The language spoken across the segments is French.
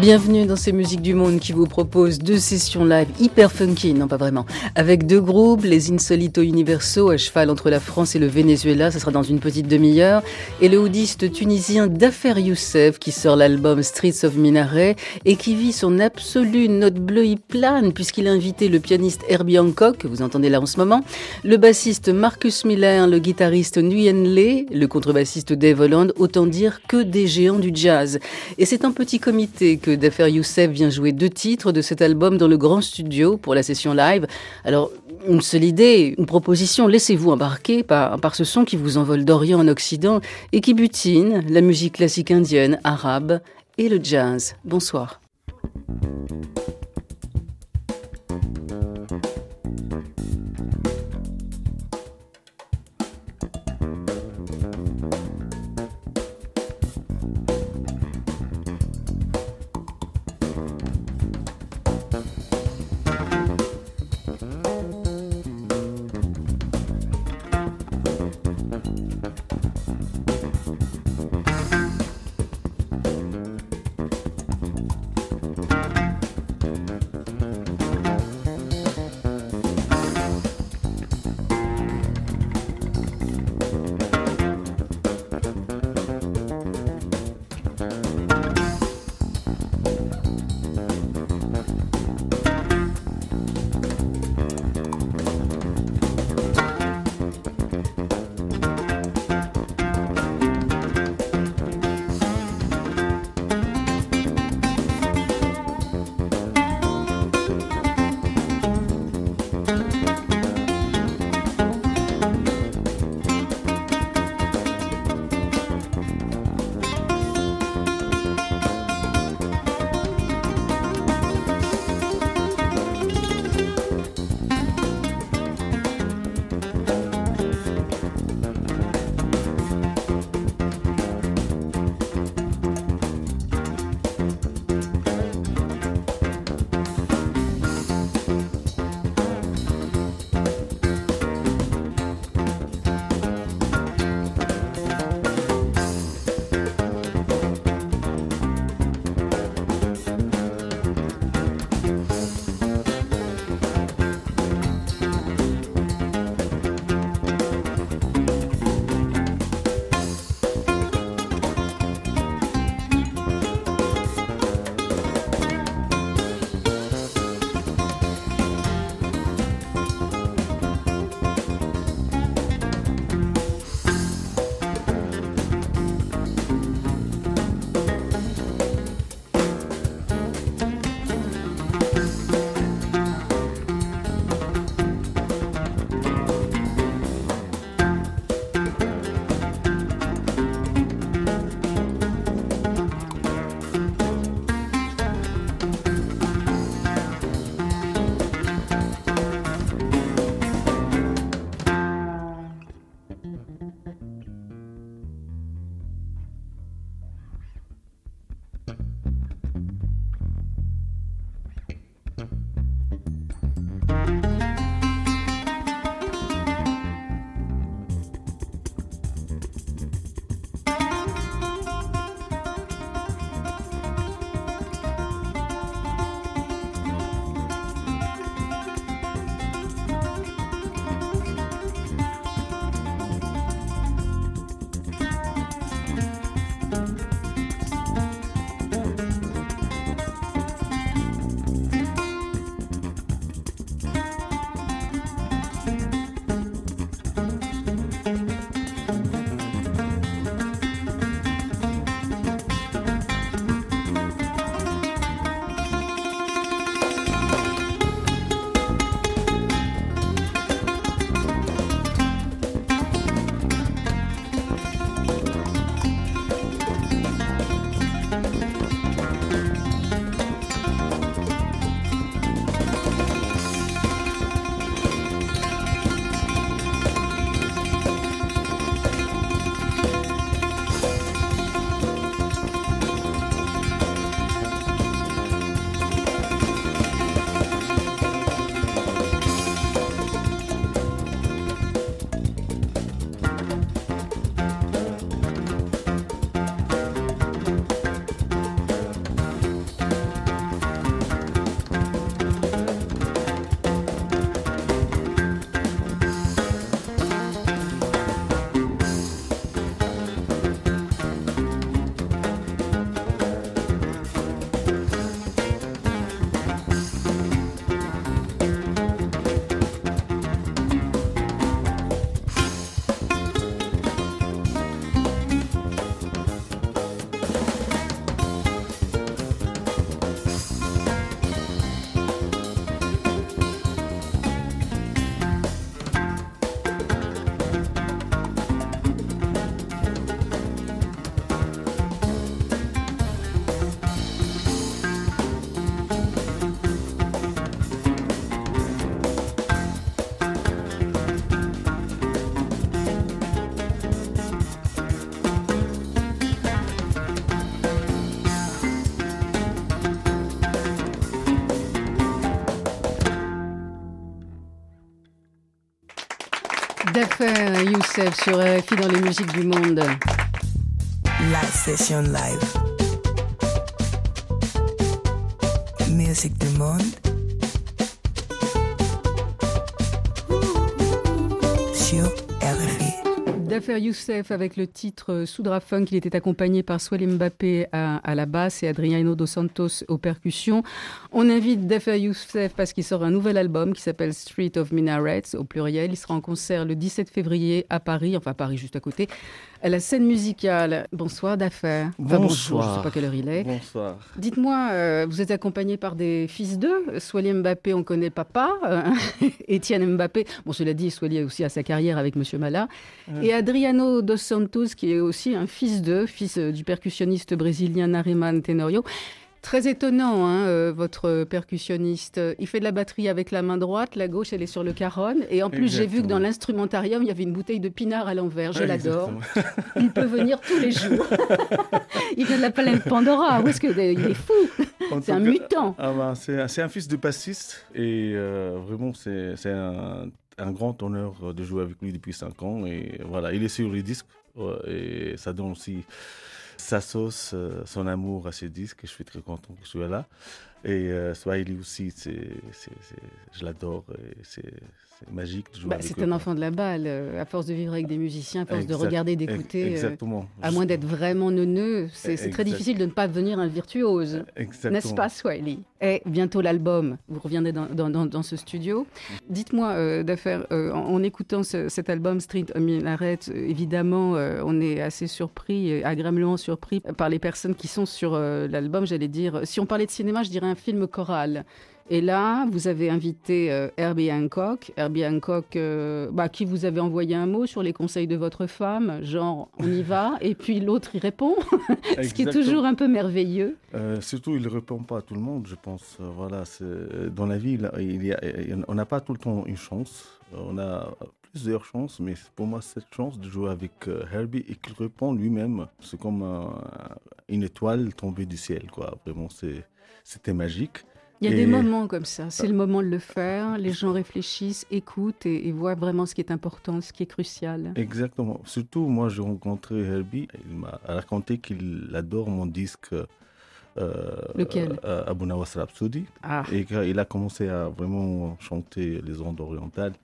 Bienvenue dans ces musiques du monde qui vous proposent deux sessions live hyper funky, non pas vraiment, avec deux groupes, les Insolito Universo à cheval entre la France et le Venezuela, ça sera dans une petite demi-heure, et le houdiste tunisien Dafer Youssef qui sort l'album Streets of Minaret et qui vit son absolue note bleue plane puisqu'il a invité le pianiste Herbie Hancock, que vous entendez là en ce moment, le bassiste Marcus Miller, le guitariste Nguyen Le, le contrebassiste Dave Holland, autant dire que des géants du jazz. Et c'est un petit comité que Dafer Youssef vient jouer deux titres de cet album dans le grand studio pour la session live. Alors, une seule idée, une proposition, laissez-vous embarquer par, par ce son qui vous envole d'Orient en Occident et qui butine la musique classique indienne, arabe et le jazz. Bonsoir. Youssef, sur RFI dans les musiques du monde. La session live. D'affaires Youssef avec le titre Soudra Funk. Il était accompagné par Swali Mbappé à, à, la basse et Adriano Dos Santos aux percussions. On invite D'affaires Youssef parce qu'il sort un nouvel album qui s'appelle Street of Minarets au pluriel. Il sera en concert le 17 février à Paris, enfin Paris juste à côté, à la scène musicale. Bonsoir. Enfin, bonsoir. je ne sais pas quelle heure il est. Bonsoir. Dites-moi, euh, vous êtes accompagné par des fils d'eux. Swali Mbappé, on connaît papa. Euh, Étienne Mbappé. Bon, cela dit, Swali aussi a sa carrière avec Monsieur Mala. Ouais. Et Dos Santos, qui est aussi un fils d'eux, fils euh, du percussionniste brésilien Nariman Tenorio. Très étonnant, hein, euh, votre percussionniste. Il fait de la batterie avec la main droite, la gauche, elle est sur le caronne. Et en plus, j'ai vu que dans l'instrumentarium, il y avait une bouteille de pinard à l'envers. Je l'adore. Il peut venir tous les jours. il vient de la planète Pandora. Où est-ce que il est fou? En C'est tout un cas, mutant. ah ben, c'est un- c'est un fils de bassiste et euh, vraiment c'est c'est un, un grand honneur de jouer avec lui depuis 5 ans et voilà, il est sur les disques ouais, et ça donne aussi sa sauce, euh, son amour à ses disques et je suis très content qu'il soit là. Et euh, Swahili aussi, je l'adore c'est magique de jouer Bah, c'est un enfant de la balle. euh, À force de vivre avec des musiciens, à force de regarder, d'écouter. euh, Exactement. À moins d'être vraiment neuneux, c'est très difficile de ne pas devenir un virtuose. N'est-ce pas, Swahili? Et bientôt l'album, vous reviendrez dans, dans, dans, dans ce studio. Dites-moi, euh, d'affaires, euh, en, en écoutant ce- cet album Street Minaret, évidemment, on est assez surpris, agréablement surpris par les personnes qui sont sur l'album, j'allais dire. Si on parlait de cinéma, je dirais un film choral. Et là, vous avez invité euh, Herbie Hancock, Herbie Hancock, euh, bah, qui vous avez envoyé un mot sur les conseils de votre femme, genre on y va, et puis l'autre y répond, ce qui est toujours un peu merveilleux. Euh, surtout, il ne répond pas à tout le monde, je pense. Euh, Voilà, c'est- dans la vie, il, il y a- on n'a pas tout le temps une chance. On a plusieurs chances, mais pour moi, cette chance de jouer avec Herbie et qu'il répond lui-même, c'est comme un- une étoile tombée du ciel, quoi. Vraiment, c'est- c'était magique. Il y a Et- des moments comme ça, c'est le moment de le faire, les gens réfléchissent, écoutent et, et voient vraiment ce qui est important, ce qui est crucial. Exactement. Surtout, moi, j'ai rencontré Herbie. Il m'a raconté qu'il adore mon disque. Euh, Lequel? euh, Abu Nawas Rhapsody. Ah, Et quand il a commencé à vraiment chanter les ondes orientales,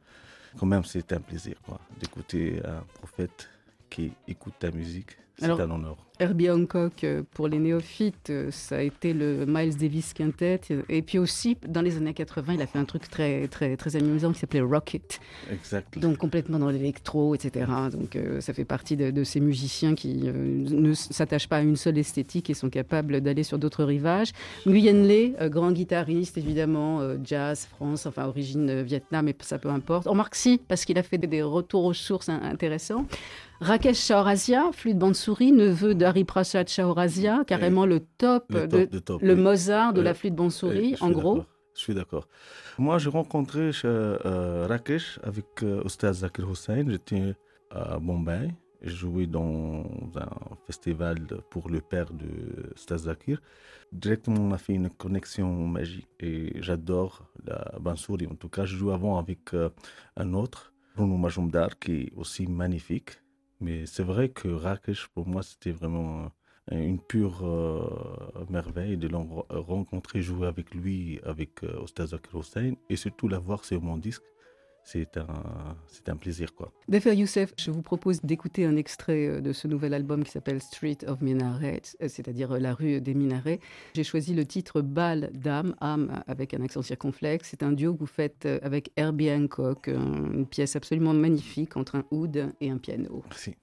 quand même, c'est un plaisir d'écouter un prophète qui écoute ta musique. Alors- un honneur. Herbie Hancock, euh, pour les néophytes, euh, ça a été le Miles Davis Quintet. Et puis aussi, dans les années 80, il a fait un truc très, très, très amusant qui s'appelait Rocket. Exact. Donc complètement dans l'électro, etc. Donc euh, ça fait partie de, de ces musiciens qui euh, ne s'attachent pas à une seule esthétique et sont capables d'aller sur d'autres rivages. Nguyen Le, euh, grand guitariste évidemment, jazz, France, enfin origine Vietnam, mais ça peu importe. Remarque si, parce qu'il a fait des, des retours aux sources intéressants. Rakesh Shahorazia, flûte neveu d'Hari Prasad Shahorazia, carrément le top, Le de, top de top. le oui. Mozart de la flûte je en gros. Je suis d'accord. Moi, j'ai rencontré chez, euh, Rakesh avec euh, Oustaz Zakir Hussain. J'étais à Bombay. J'ai joué dans un festival pour le père de Oustaz Zakir. Directement, on a fait une connexion magique. Et j'adore la Bansouri. En tout cas, je joue avant avec euh, un autre, Bruno Majumdar, qui est aussi magnifique. Mais c'est vrai que Rakesh, pour moi, c'était vraiment euh, une pure euh, merveille de le ren- rencontrer, jouer avec lui, avec euh, Ostaz Zakir Hussain, et surtout l'avoir sur mon disque. C'est un, c'est un plaisir, quoi. Defer Youssef, je vous propose d'écouter un extrait euh, de ce nouvel album qui s'appelle Street of Minarets, euh, c'est-à-dire euh, la rue des minarets. J'ai choisi le titre Bal d'âme, âme avec un accent circonflexe. C'est un duo que vous faites avec Herbie Hancock, une pièce absolument magnifique entre un oud et un piano. Merci.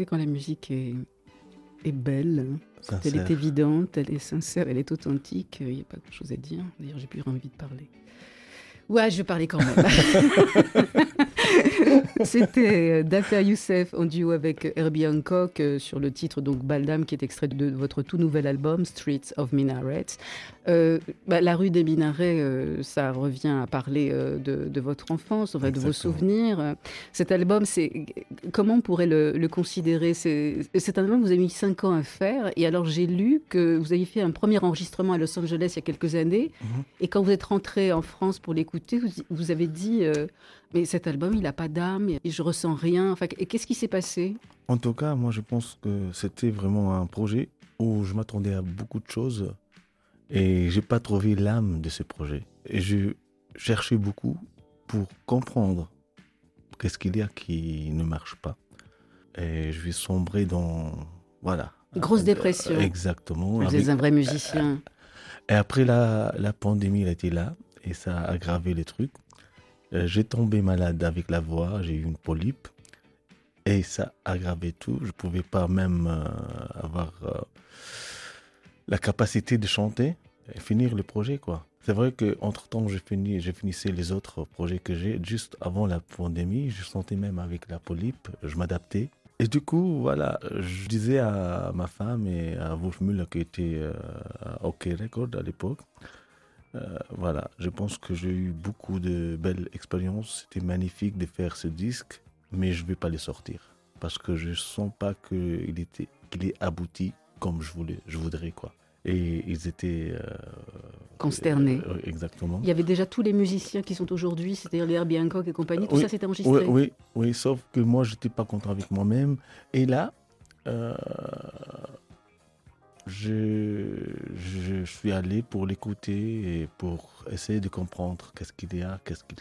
Savez, quand la musique est, est belle, elle est évidente, elle est sincère, elle est authentique, il n'y a pas grand-chose à dire. D'ailleurs, j'ai plus envie de parler. Ouais, je vais parler quand même. C'était euh, Dafia Youssef en duo avec Herbie Hancock euh, sur le titre donc Baldam qui est extrait de votre tout nouvel album Streets of Minarets. Euh, bah, la rue des Minarets, euh, ça revient à parler euh, de, de votre enfance, enfin, de vos souvenirs. Cet album, c'est comment on pourrait le, le considérer? C'est un album que vous avez mis cinq ans à faire. Et alors j'ai lu que vous avez fait un premier enregistrement à Los Angeles il y a quelques années. Mhm. Et quand vous êtes rentré en France pour l'écouter, vous, vous avez dit mais cet album, il n'a pas d'âme, et je ressens rien. Enfin, et qu'est-ce qui s'est passé? En tout cas, moi, je pense que c'était vraiment un projet où je m'attendais à beaucoup de choses et j'ai pas trouvé l'âme de ce projet. Et je cherchais beaucoup pour comprendre qu'est-ce qu'il y a qui ne marche pas. Et je vais sombrer dans voilà. Grosse dépression. Exactement. Vous Avec- êtes un vrai musicien. Et après la, la pandémie, elle était là et ça a aggravé les trucs. Euh, j'ai tombé malade avec la voix, j'ai eu une polype et ça a aggravé tout. Je pouvais pas même euh, avoir euh, la capacité de chanter et finir le projet. C'est vrai que entre temps, j'ai fini, j'ai finissé les autres projets que j'ai juste avant la pandémie. Je sentais même avec la polype, je m'adaptais. Et du coup, voilà, je disais à ma femme et à Wolf Müller qui était euh, à OK Record à l'époque, euh, voilà, je pense que j'ai eu beaucoup de belles expériences. C'était magnifique de faire ce disque, mais je ne vais pas les sortir parce que je sens pas qu'il était, qu'il est abouti comme je voulais, je voudrais quoi. Et ils étaient euh, Consternés. euh, exactement. Il y avait déjà tous les musiciens qui sont aujourd'hui, c'est-à-dire les Herbie Hancock et compagnie, tout Oui, ça s'était enregistré. Oui, oui, oui, sauf que moi, j'étais pas content avec moi-même. Et là, je, je suis allé pour l'écouter et pour essayer de comprendre qu'est-ce qu'il y a, qu'est-ce qu'il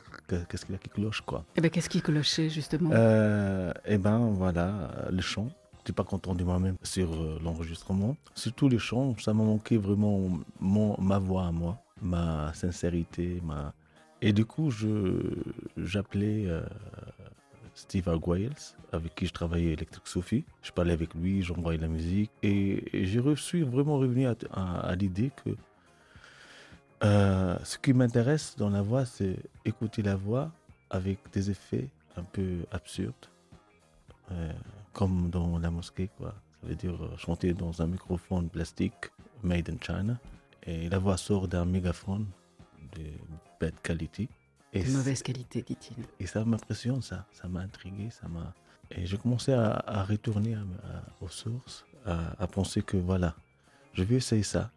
qu'est-ce qu'il y a qui cloche, quoi. Eh ben, qu'est-ce qui clochait, justement? Euh, et ben voilà, le chant. J'étais pas content de moi-même sur euh, l'enregistrement. Surtout le chant, ça m'a manqué vraiment mon, ma voix à moi, ma sincérité, ma. Et du coup, je j'appelais euh, Steve Arguelles, avec qui je travaillais Electric Sophie. Je parlais avec lui, j'envoyais la musique et, et je suis vraiment revenu à l'idée que euh, ce qui m'intéresse dans la voix, c'est écouter la voix avec des effets un peu absurdes, euh, comme dans la mosquée, quoi. Ça veut dire euh, chanter dans un microphone plastique made in China, et la voix sort d'un mégaphone de bad quality. Et De mauvaise qualité, dit-il. et ça m'impressionne, ça. Ça m'a intrigué, ça m'a... Et j'ai commencé à, à retourner à- à- aux sources, à, penser que voilà, je vais essayer ça.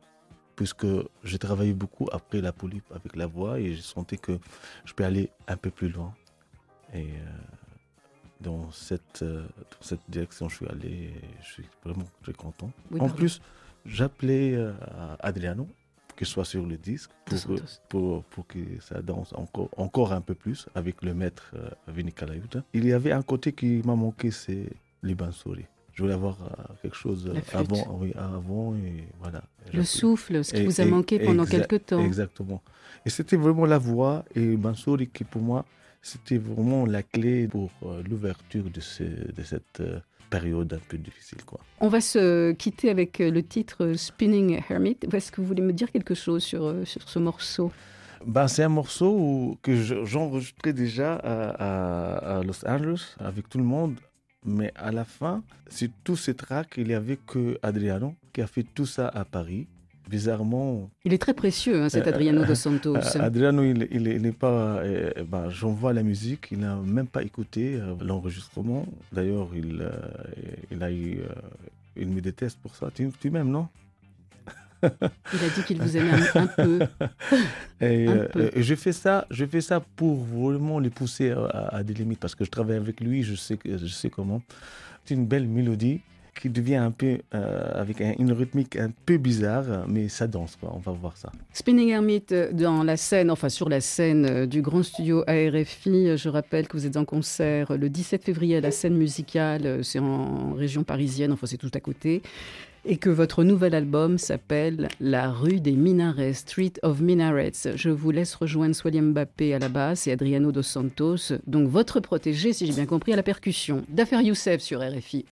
Puisque j'ai travaillé beaucoup après la polype avec la voix et j'ai senti que je peux aller un peu plus loin. Et euh, dans, cette, euh, dans cette direction, je suis allé et je suis vraiment très content. Oui, en plus, j'appelais euh, Adriano pour qu'il soit sur le disque, pour, pour, pour que ça danse encore, encore un peu plus avec le maître euh, Vinny. Il y avait un côté qui m'a manqué, c'est les Bansuri. Je voulais avoir euh, quelque chose avant, oui, avant et voilà. Le souffle, ce qui Et- vous a et- manqué pendant exact- quelque temps. Exactement. Et c'était vraiment la voix et Mansouri qui, pour moi, c'était vraiment la clé pour euh, l'ouverture de, ce- de cette euh, période un peu difficile. Quoi. On va se quitter avec euh, le titre Spinning Hermit. Est-ce que vous voulez me dire quelque chose sur, euh, sur ce morceau? Ben, c'est un morceau où- que je- j'enregistrais déjà à, à- à Los Angeles avec tout le monde. Mais à la fin, sur tous ces tracks, il n'y avait que Adriano qui a fait tout ça à Paris. Bizarrement, Il est très précieux, hein, cet Euh, Adriano dos Santos. Euh, Adriano, il, n'est pas. euh, ben, J'envoie la musique, il n'a même pas écouté euh, l'enregistrement. D'ailleurs, il, euh, il a eu. euh, il me déteste pour ça. Tu, tu m'aimes, non? Il a dit qu'il vous aimait un, un peu. Et, Un euh, peu. et je fais ça, je fais ça pour vraiment les pousser à, à des limites parce que je travaille avec lui, je sais, je sais comment. C'est une belle mélodie qui devient un peu euh, avec un- une rythmique un peu bizarre, mais ça danse quoi. On va voir ça. Spinning Hermit euh, dans la scène, enfin sur la scène euh, du grand studio ARFI. Je rappelle que vous êtes en concert le 17 février à la scène musicale. C'est en région parisienne, enfin c'est tout à côté. et que votre nouvel album s'appelle La rue des Minarets, Street of Minarets. Je vous laisse rejoindre Swali Mbappé à la basse et Adriano dos Santos, donc votre protégé, si j'ai bien compris, à la percussion. D'affaires Youssef sur RFI.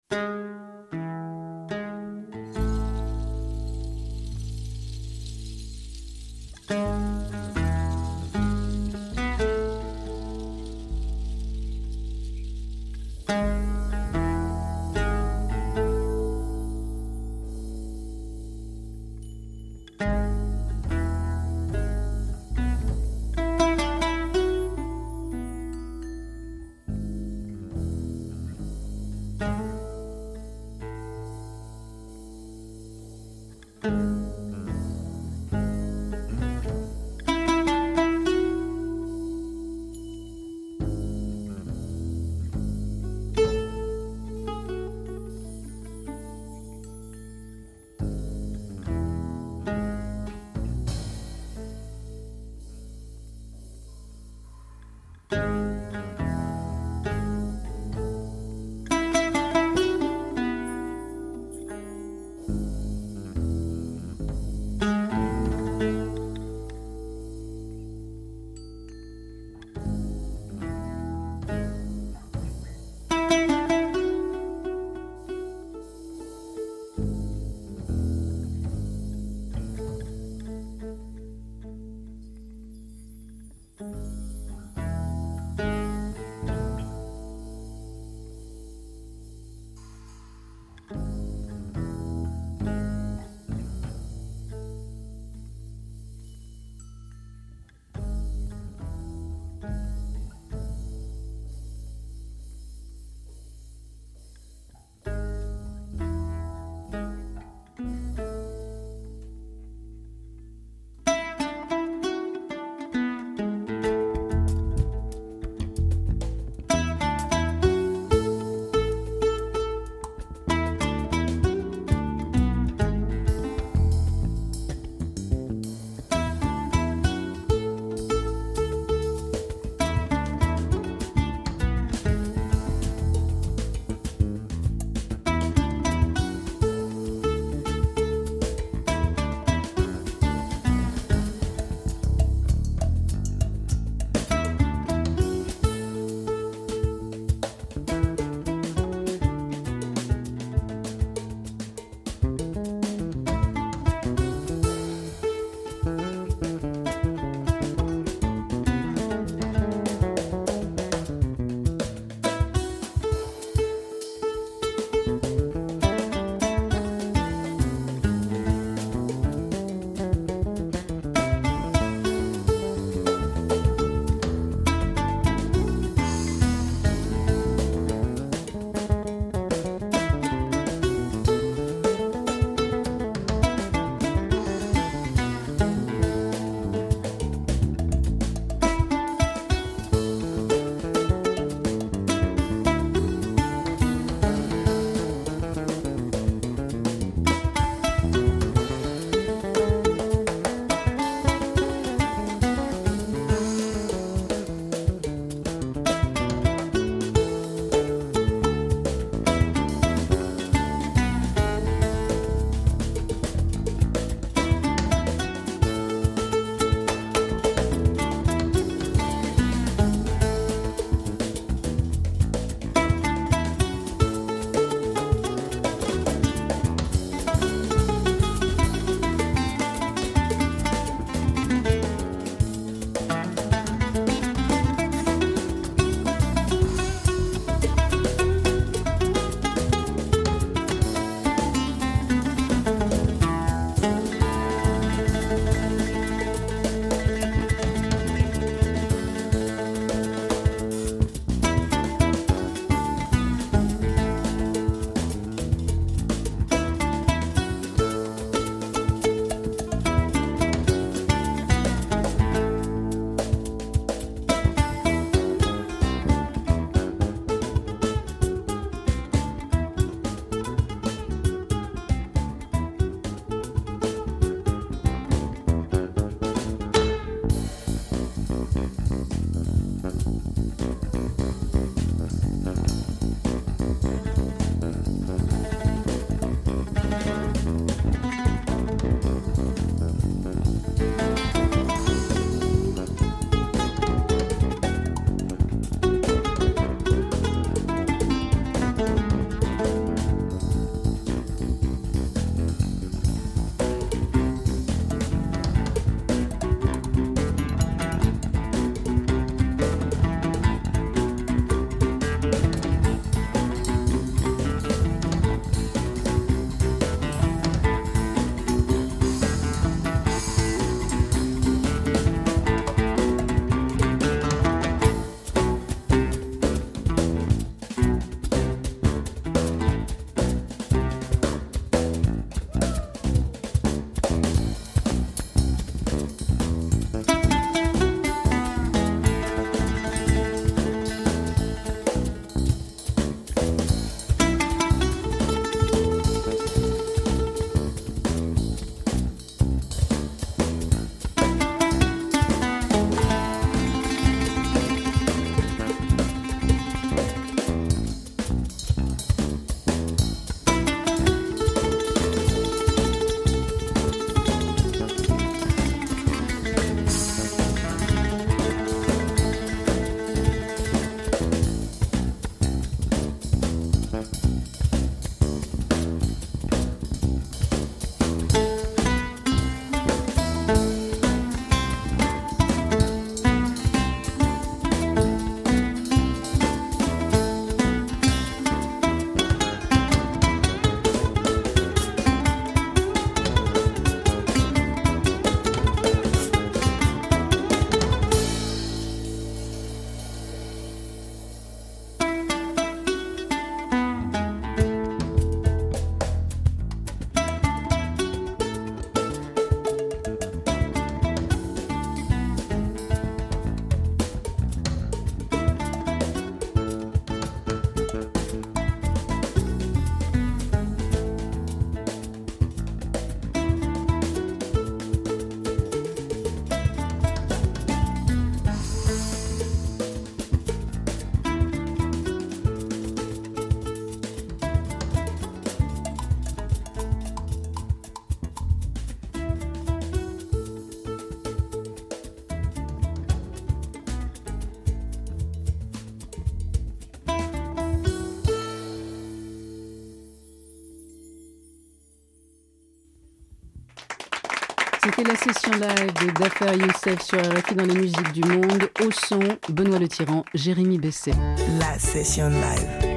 Session live de Dafer Youssef sur RFI dans les musiques du monde. Au son, Benoît Le Tyran, Jérémy Besset. La session live.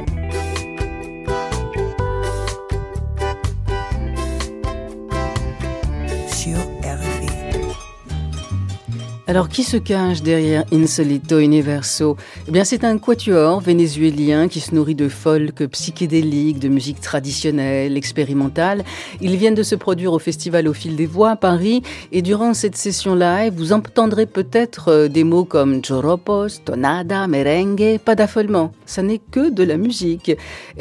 Alors, qui se cache derrière Insolito Universo? Eh bien, c'est un quatuor vénézuélien qui se nourrit de folk psychédélique, de musique traditionnelle, expérimentale. Ils viennent de se produire au festival Au fil des voix à Paris et durant cette session live, vous entendrez peut-être euh, des mots comme choropos, tonada, merengue, pas d'affolement. Ça n'est que de la musique.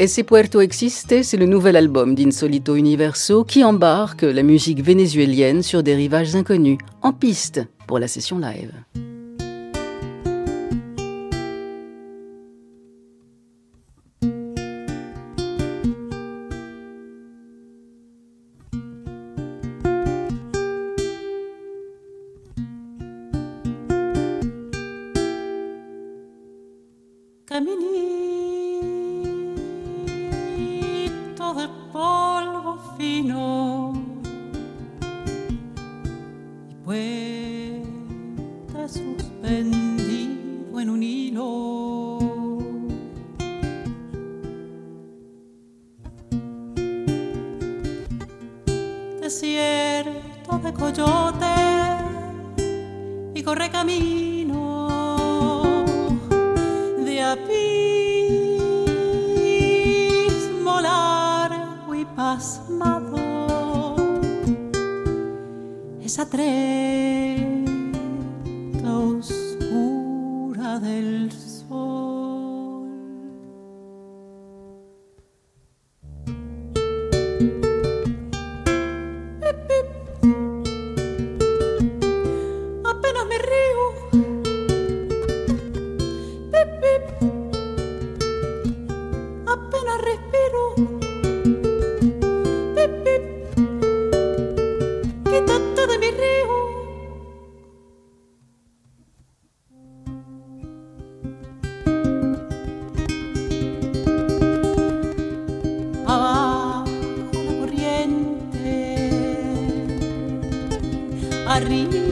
C'est Puerto Existe, c'est le nouvel album d'Insolito Universo qui embarque la musique vénézuélienne sur des rivages inconnus, en piste pour la session live. hari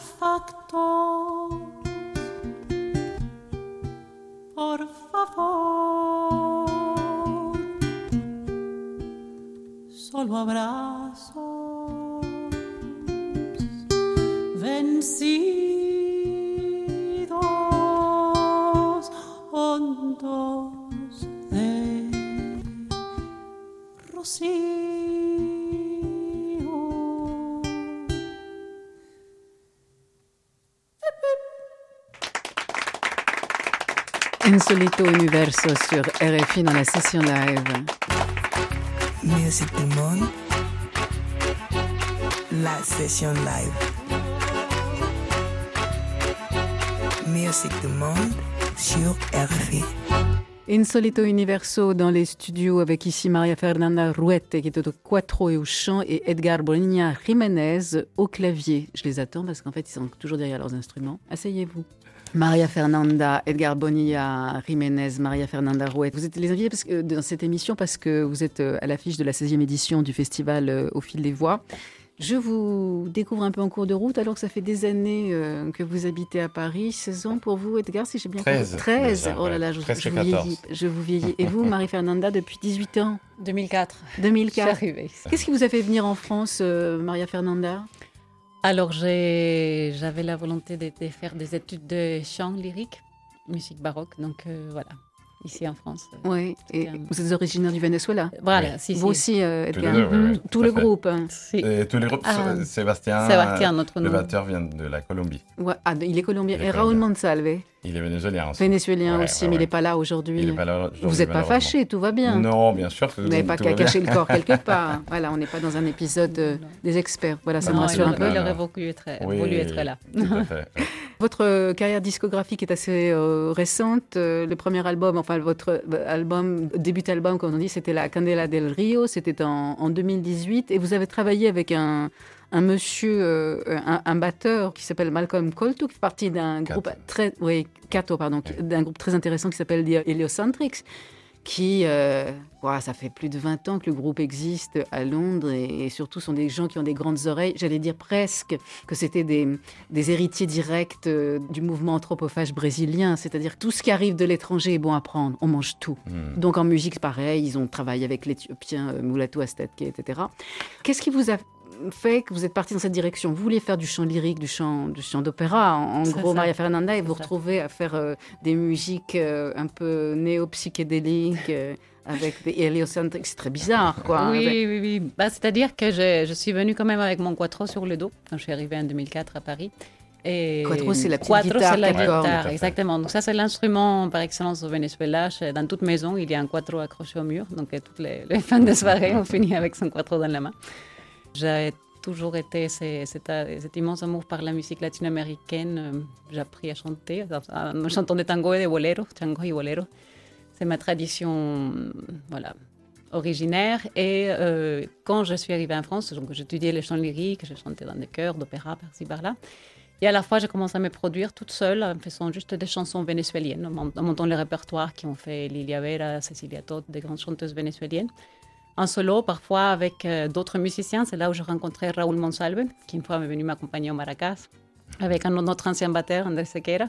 artefactos. Por favor, solo habrá Insolito Universo sur RFI dans la session live. Musique du monde. La session live. Musique du monde sur RFI. Insolito Universo dans les studios avec ici Maria Fernanda Ruette qui est au quattro et au chant et Edgar Bonilla Jiménez au clavier. Je les attends parce qu'en fait ils sont toujours derrière leurs instruments. Asseyez-vous. Maria Fernanda, Edgar Bonilla, Jiménez, Maria Fernanda Rouet. Vous êtes les invités parce que, dans cette émission parce que vous êtes à l'affiche de la 16e édition du festival Au fil des voix. Je vous découvre un peu en cours de route, alors que ça fait des années euh, que vous habitez à Paris. 16 ans pour vous, Edgar, si j'ai bien compris 13. oh là là, je, je, vous vieillis, je vous vieillis. Et vous, Marie-Fernanda, depuis 18 ans? 2004. 2004. Qu'est-ce qui vous a fait venir en France, euh, Maria-Fernanda Alors, j'avais la volonté de, faire des études de chant lyrique, musique baroque. Donc, euh, voilà ici en France. Oui, et vous êtes originaire du Venezuela Voilà, si, Vous aussi, euh, Edgar. Mmh. tout, le groupe. Et tous les groupes. Ah. Sébastien, Sébastien, notre le batteur vient de la Colombie. Ouais. Ah, il est colombien. et Raoul Monsalve il est vénézuélien aussi. Vénézuélien aussi, mais il n'est pas là aujourd'hui. Vous n'êtes pas fâché, tout va bien. Non, bien sûr. Vous n'avez pas qu'à cacher le corps quelque part. Voilà, on n'est pas dans un épisode euh, des experts. Voilà, ça me rassure un peu. Il aurait voulu être, être là. Votre carrière discographique est assez euh, récente. Euh, le premier album, enfin votre album, début album, comme on dit, c'était La Candela del Rio. C'était en, en 2018. Et vous avez travaillé avec un un monsieur, euh, un, batteur qui s'appelle Malcolm Colto, qui fait partie d'un groupe très, oui, Kato, pardon, d'un groupe très intéressant qui s'appelle Heliocentrics, qui, euh, ça fait plus de 20 ans que le groupe existe à Londres et, surtout sont des gens qui ont des grandes oreilles. J'allais dire presque que c'était des, des, héritiers directs euh, du mouvement anthropophage brésilien, c'est-à-dire tout ce qui arrive de l'étranger est bon à prendre, on mange tout. Hmm. Donc en musique, pareil, ils ont travaillé avec l'Éthiopien Moulatou Astatke, etc. Qu'est-ce qui vous a fait que vous êtes parti dans cette direction Vous vouliez faire du chant lyrique, du chant, du chant d'opéra, en, gros, Maria Fernanda, et vous retrouvez à faire euh, des musiques euh, un peu néo-psychédéliques. Euh, avec des héliocentriques, c'est très bizarre, quoi. Oui, oui, oui. Bah, C'est-à-dire que je, je, suis venue quand même avec mon quattro sur le dos quand je suis arrivée en 2004 à Paris. Et quattro, c'est la petite quattro, guitare, la guitare, exactement. Donc ça, c'est l'instrument par excellence au Venezuela. Dans toute maison, il y a un quattro accroché au mur. Donc toutes les, les fins de soirée, on finit avec son quattro dans la main. J'ai toujours été cet, immense amour par la musique latino-américaine. Euh, j'ai appris à chanter en chantant des tangos et des boleros, tango et bolero. C'est ma tradition voilà, originaire. Et euh, quand je suis arrivée en France, j'étudiais les chants lyriques, j'ai chanté dans des chœurs, d'opéra, par-ci, par-là. Et à la fois, j'ai commencé à me produire toute seule, en faisant juste des chansons vénézuéliennes, en montant les répertoires qui ont fait Lilia Vera, Cecilia Todd, des grandes chanteuses vénézuéliennes en solo, parfois avec euh, d'autres musiciens. C'est là où j'ai rencontré Raúl Monsalve, qui une fois m'est venu m'accompagner au Maracas, avec un autre ancien batteur, André Sequeira,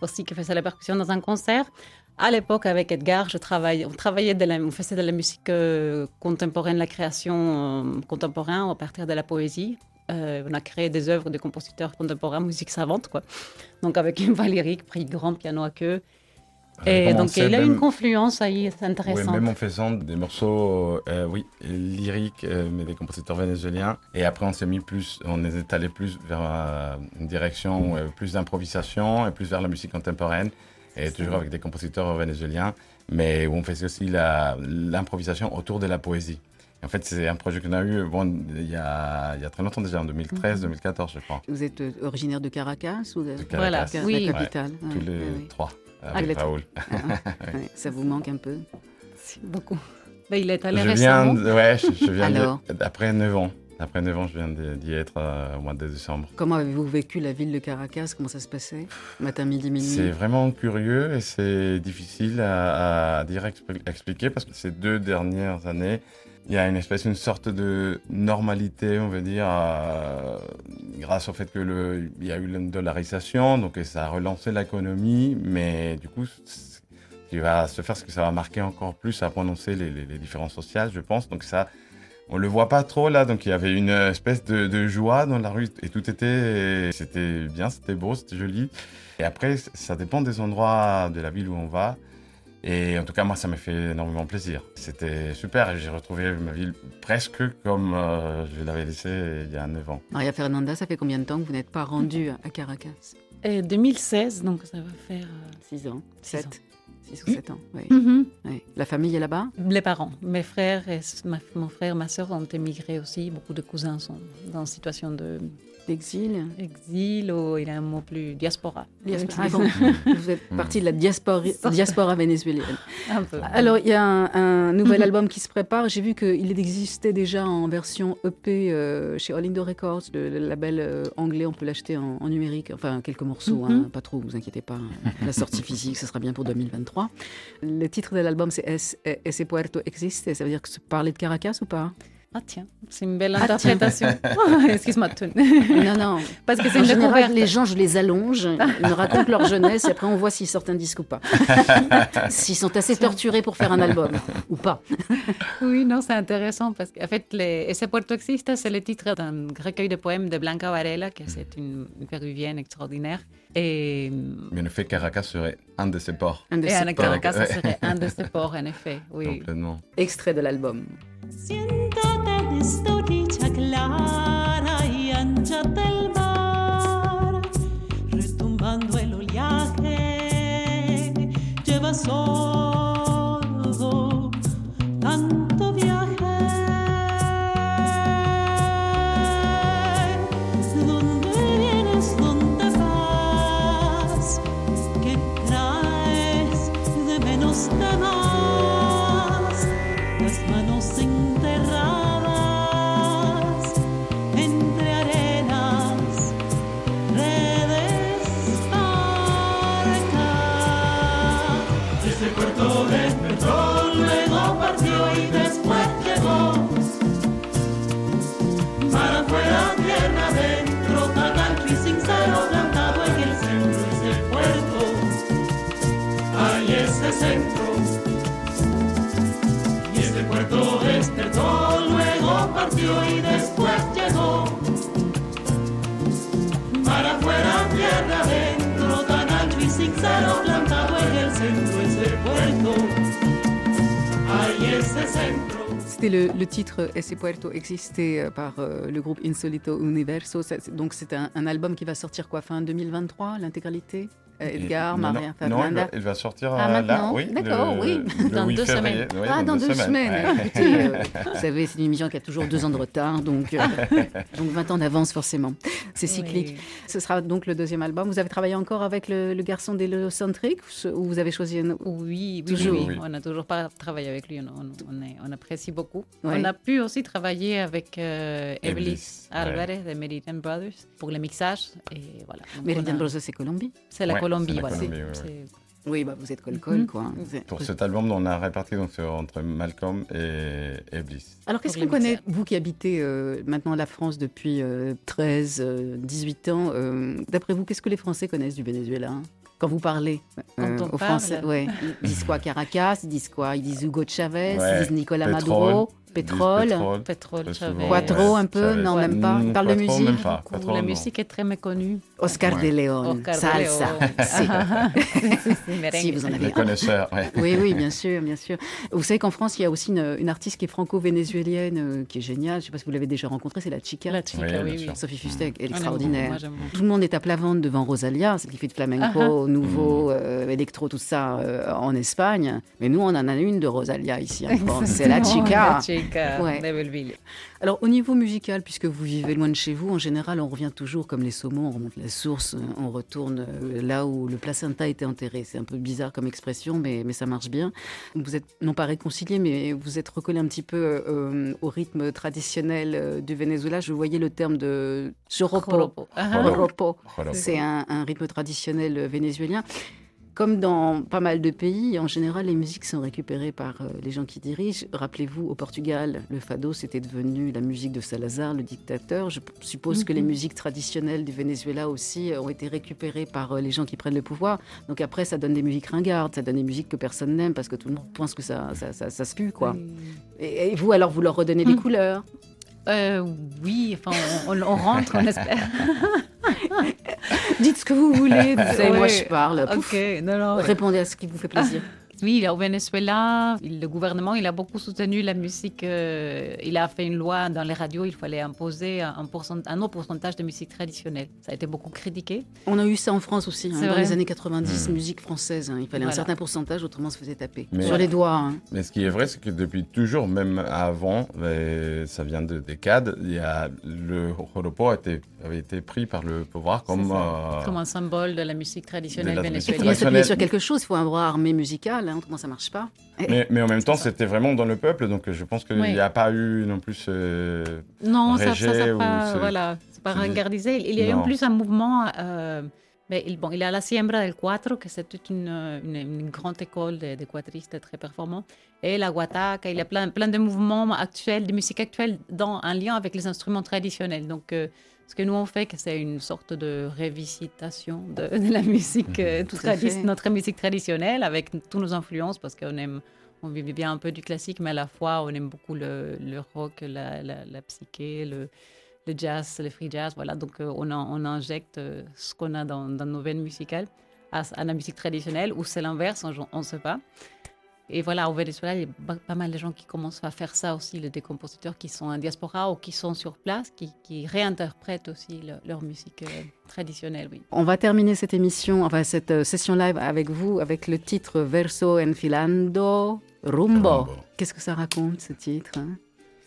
aussi qui faisait la percussion dans un concert. À l'époque, avec Edgar, on, travaillait on faisait de la musique euh, contemporaine, la création euh, contemporaine à partir de la poésie. on a créé des œuvres de compositeurs contemporains, musique savante, quoi. Donc avec une lyrique, pris grand piano à queue, et donc il a une confluence ahí, c'est intéressant. Oui, même en faisant des morceaux, euh, oui, lyriques, euh, mais des compositeurs vénézuéliens. Et après, on s'est mis plus, on est allé plus vers euh, une direction plus d'improvisation et plus vers la musique contemporaine. Et toujours avec des compositeurs vénézuéliens, mais où on faisait aussi l'improvisation autour de la poésie. En fait, c'est un projet qu'on a eu bon, il, y a, il y a très longtemps déjà, en 2013, 2014, mhm. je crois. Vous êtes originaire de Caracas ou de, Caracas. Voilà, oui. la capitale. tous les trois avec Raoul. Ah, ça vous manque un peu Beaucoup. Mais il est allé je récemment. Viens, ouais, je, viens après 9 ans. Après 9 ans, je viens d'y être euh, au mois de décembre. Comment avez-vous vécu la ville de Caracas? Comment ça se passait? Matin, midi, minuit? C'est vraiment curieux et c'est difficile à, à dire, expliquer parce que ces deux dernières années, il y a une espèce, une sorte de normalité, on va dire, euh, grâce au fait que le, il y a eu une dollarisation, donc ça a relancé l'économie, mais du coup, ce qui va se faire, c'est que ça va marquer encore plus à prononcer les, les, différences sociales, je pense. Donc ça, on le voit pas trop là, donc il y avait une espèce de, de joie dans la rue et tout était, c'était bien, c'était beau, c'était joli. Et après, ça dépend des endroits de la ville où on va. Et en tout cas, moi, ça m'a fait énormément plaisir. C'était super j'ai retrouvé ma ville presque comme euh, je l'avais laissée il y a 9 ans. Maria Fernanda, ça fait combien de temps que vous n'êtes pas rendue à Caracas? Et 2016, donc ça va faire... 6 euh, ans, 7 6 ou 7 ans. oui. Mhm. Oui. La famille est là-bas? Les parents, mes frères, et ma- mon frère, ma soeur ont émigré aussi. Beaucoup de cousins sont dans une situation de L'exil exil ou il y a un mot plus diaspora. Ah bon, Vous êtes partie de la diaspora, diaspora vénézuélienne. Un peu. Alors, il y a un, un nouvel album qui se prépare. J'ai vu qu'il existait déjà en version EP euh, chez Olindo Records, le, le label euh, anglais. On peut l'acheter en, en numérique, enfin quelques morceaux, hein, pas trop, vous inquiétez pas. La sortie physique, ce sera bien pour 2023. Le titre de l'album, c'est Es- Ese Puerto Existe. Ça veut dire que se parler de Caracas ou pas? Ah tiens, c'est une belle interprétation. Excuse-moi, Toon. Non, non. Parce que c'est En une général, découverte. les gens, je les allonge, ils me racontent leur jeunesse et après on voit s'ils sortent un disque ou pas. s'ils sont assez torturés pour faire un album ou pas. Oui, non, c'est intéressant parce qu'en fait, les... Ese Puerto Existe, c'est le titre d'un recueil de poèmes de Blanca Varela, qui c'est une, une péruvienne extraordinaire. Et, Mais le fait Caracas serait un de ces ports. Un de et Ana ports. Caracas, serait un de ses ports, en effet. Oui. Complètement. Extrait de l'album. Y ancha del mar, retumbando el oleaje, lleva solo C'était le, le titre Ese Puerto Existe euh, par euh, le groupe Insolito Universo. Donc c'est un, un album qui va sortir quoi fin 202023, l'intégralité? Edgar, Et- non, Maria, Fernanda. non, il va, sortir Ah, euh, là, oui. D'accord, oui. le Dans 8 deux semaines. Ah, dans deux semaines. ouais. Écoutez, euh, vous savez, c'est une émission qui a toujours deux ans de retard, donc, euh, donc 20 ans d'avance forcément. C'est cyclique. Oui. Ce sera donc le deuxième album. Vous avez travaillé encore avec le, le garçon d'Hélocentrique ou vous avez choisi un... Oui, oui, Toujours. On n'a toujours pas travaillé avec lui. On, on, on est- on apprécie beaucoup. Ouais. On a pu aussi travailler avec euh, ouais. Alvarez de Meridian Brothers pour le mixage. Et voilà. Meridian Brothers, c'est Colombie C'est la Ouais, Colombie. voilà. Ouais, Oui, bah, vous êtes col-col, quoi. C'est- Pour cet album, on a réparti donc, entre Malcolm et, et Bliss. Alors, qu'est-ce qu'on connaît, vous qui habitez euh, maintenant la France depuis euh, 13, euh, 18 ans, euh, d'après vous, qu'est-ce que les Français connaissent du Venezuela? Hein Quand vous parlez euh, Quand on aux Français, ouais. ils disent quoi Caracas, ils disent quoi Ils disent Hugo Chavez, Ouais. ils disent Nicolas Pétrole, Maduro, pétrole, pétrole. Pétrole, Très Chavez. souvent, Quattro ouais. un peu, Chavez. non, même pas. Mm, Ils parlent de musique même pas. La non. musique est très méconnue. Oscar Ouais. de Leon, Oscar de salsa. Leon. Si. Vous en avez Les connaisseurs. Oui, oui, bien sûr, bien sûr. Vous savez qu'en France, il y a aussi une, une artiste qui est franco-vénézuélienne, euh, qui est géniale. Je ne sais pas si vous l'avez déjà rencontrée, c'est la Chica. La chica, Oui. Sophie Fustek, elle est aime extraordinaire. Tout le monde est à plat ventre devant Rosalia, celle qui fait de flamenco, nouveau, euh, électro, tout ça euh, en Espagne. Mais nous, on en a une de Rosalia ici en France. C'est la chica. Ouais. Belleville. Alors, au niveau musical, puisque vous vivez loin de chez vous, en général, on revient toujours comme les saumons, on remonte la source, on retourne euh, là où le placenta était enterré. C'est un peu bizarre comme expression, mais, mais ça marche bien. Vous êtes non pas réconcilié, mais vous êtes recollé un petit peu euh, au rythme traditionnel euh, du Venezuela. Je voyais le terme de joropo. Ah. C'est un, un rythme traditionnel euh, vénézuélien. Comme dans pas mal de pays, en général, les musiques sont récupérées par euh, les gens qui dirigent. Rappelez-vous, au Portugal, le fado, c'était devenu la musique de Salazar, le dictateur. Je suppose que les Mhm. musiques traditionnelles du Venezuela aussi euh, ont été récupérées par euh, les gens qui prennent le pouvoir. Donc après, ça donne des musiques ringardes, ça donne des musiques que personne n'aime parce que tout le monde pense que ça, ça, ça, ça se pue, quoi. Et, et vous, alors, vous leur redonnez des Mhm. couleurs? Euh, oui, enfin, on, rentre, on espère. Dites ce que vous voulez. Vous savez, moi, je parle. Pouf. Ok, non, non. ouais. Répondez à ce qui vous fait plaisir. Oui, au Venezuela, le gouvernement il a beaucoup soutenu la musique. euh, il a fait une loi dans les radios, il fallait imposer un, pourcent- un autre pourcentage de musique traditionnelle. Ça a été beaucoup critiqué. On a eu ça en France aussi, hein, C'est dans vrai. les années 90, musique française. hein. Il fallait un certain pourcentage, autrement on se faisait taper. Mais- Sur les doigts. hein. Mais ce qui est vrai, c'est que depuis toujours, même avant, ça vient de décades, il y a, le joropo a été, avait été pris par le pouvoir comme... Euh, Comme un symbole de la musique traditionnelle musique Il faut vénézuélienne. bien s'appuyer sur quelque chose, il faut un bras armé musical, hein, autrement ça marche pas. Mais, mais en même temps, c'était vraiment dans le peuple, donc je pense qu'il Oui. n'y a pas eu non plus... euh, Non, ça, ça, ça pas, voilà, c'est pas ringardisé. Il y a eu en plus un mouvement. euh, mais il, bon, il y a la Siembra del Cuatro, que c'est toute une, euh, une, une grande école de, de quatristes très performants. Et la Guataca, il y a plein, plein de mouvements actuels, de musique actuelle, dans un lien avec les instruments traditionnels. Donc, euh, ce que nous on fait, c'est une sorte de révisitation de, de la musique, euh, Tout fait. notre musique traditionnelle, avec toutes nos influences, parce qu'on aime on vit bien un peu du classique, mais à la fois, on aime beaucoup le, le rock, la, la, la psyché, le, le jazz, le free jazz. Voilà, donc euh, on, en- on injecte euh, ce qu'on a dans, dans nos veines musicales à, à la musique traditionnelle, ou c'est l'inverse, on ne sait pas. Et voilà, au Venezuela, il y a pas, mal de gens qui commencent à faire ça aussi, les- des compositeurs qui sont en diaspora ou qui sont sur place, qui, qui réinterprètent aussi le- leur musique euh, traditionnelle, oui. On va terminer cette émission, enfin cette euh, session live avec vous, avec le titre Verso enfilando rumbo. Rumbo. Qu'est-ce que ça raconte ce titre hein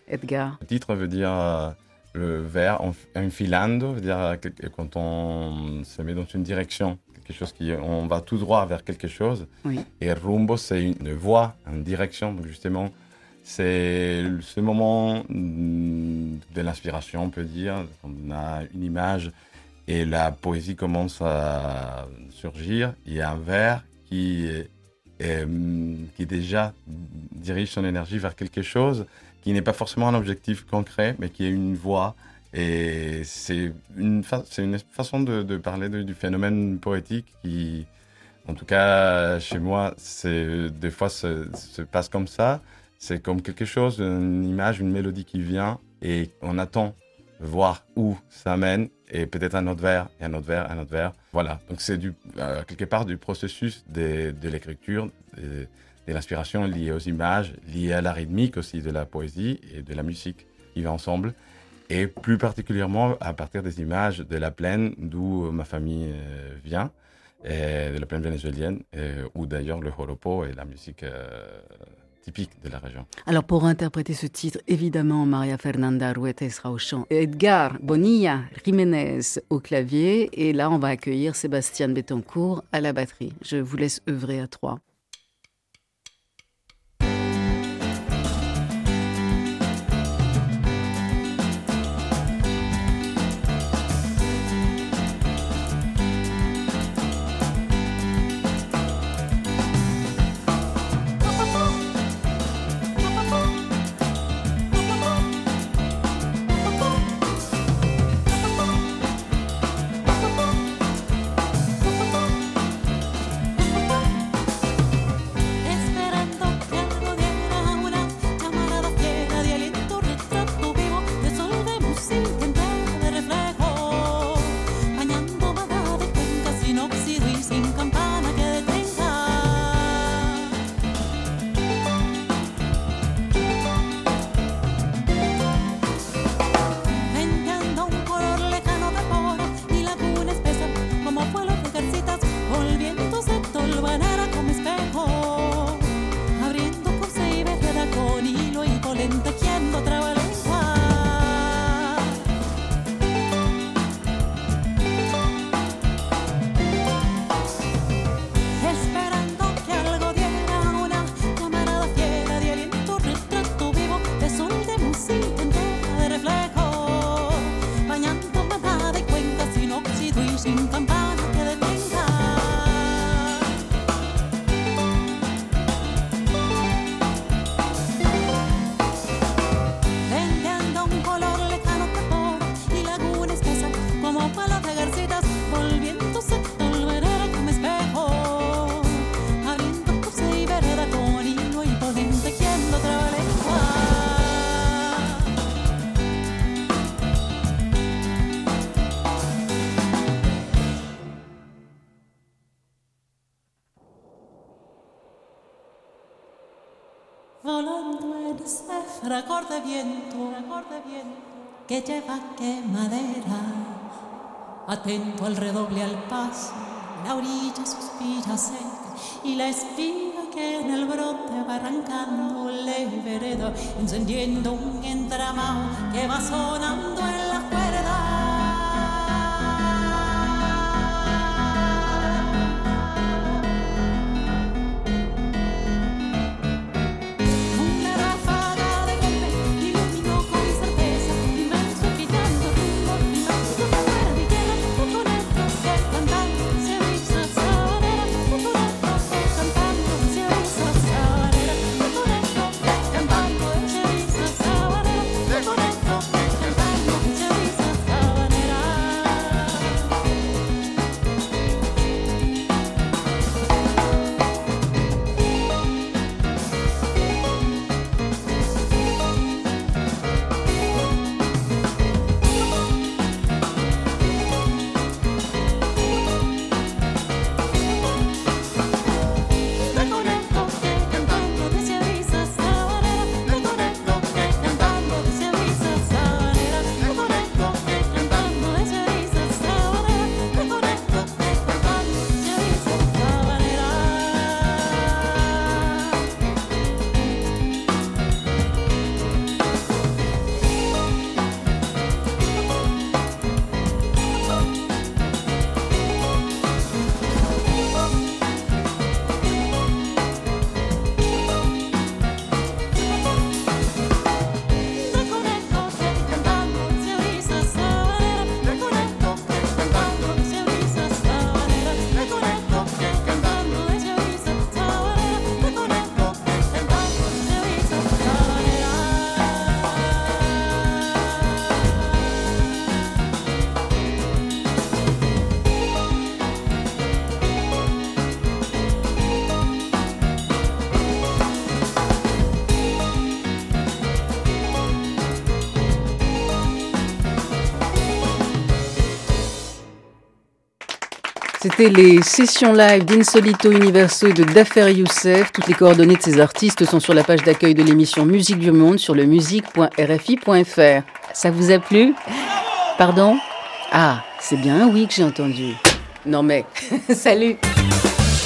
Edgar? Le titre veut dire euh, le vers en- enfilando, veut dire que quand on se met dans une direction, quelque chose qui, on va tout droit vers quelque chose. Oui. Et rumbo, c'est une voie, une direction. Donc justement, c'est ce moment mm, de l'inspiration, on peut dire. On a une image et la poésie commence à surgir. Il y a un vers qui, est- mm, qui déjà dirige son énergie vers quelque chose qui n'est pas forcément un objectif concret, mais qui est une voie. Et c'est une, fa- une façon de, parler du phénomène poétique qui, en tout cas, chez moi, des fois se, se passe comme ça. C'est comme quelque chose, une image, une mélodie qui vient et on attend voir où ça mène et peut-être un autre vers, et un autre vers, un autre vers. Voilà. Donc c'est euh, quelque part du processus de, de l'écriture, de, de l'inspiration liée aux images, liée à la rythmique aussi de la poésie et de la musique qui va ensemble. Et plus particulièrement à partir des images de la plaine d'où ma famille euh, vient, de la plaine vénézuélienne, euh, où d'ailleurs le joropo est la musique euh, typique de la région. Alors pour interpréter ce titre, évidemment, Maria Fernanda Ruete sera au chant, Edgar Bonilla Jiménez au clavier, et là on va accueillir Sébastien Bettencourt à la batterie. Je vous laisse œuvrer à trois. Viento que lleva quemadera, atento al redoble al paso, la orilla suspira seca y la espiga que en el brote va arrancando le vereda, encendiendo un entramado que va sonando en la cuerda. C'était les sessions live d'Insolito Universo et de Dafer Youssef. Toutes les coordonnées de ces artistes sont sur la page d'accueil de l'émission Musique du Monde sur le musique.rfi.fr. Ça vous a plu? Pardon? Ah, c'est bien un oui que j'ai entendu. Non mais, salut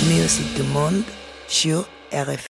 Musique du monde sur RFI.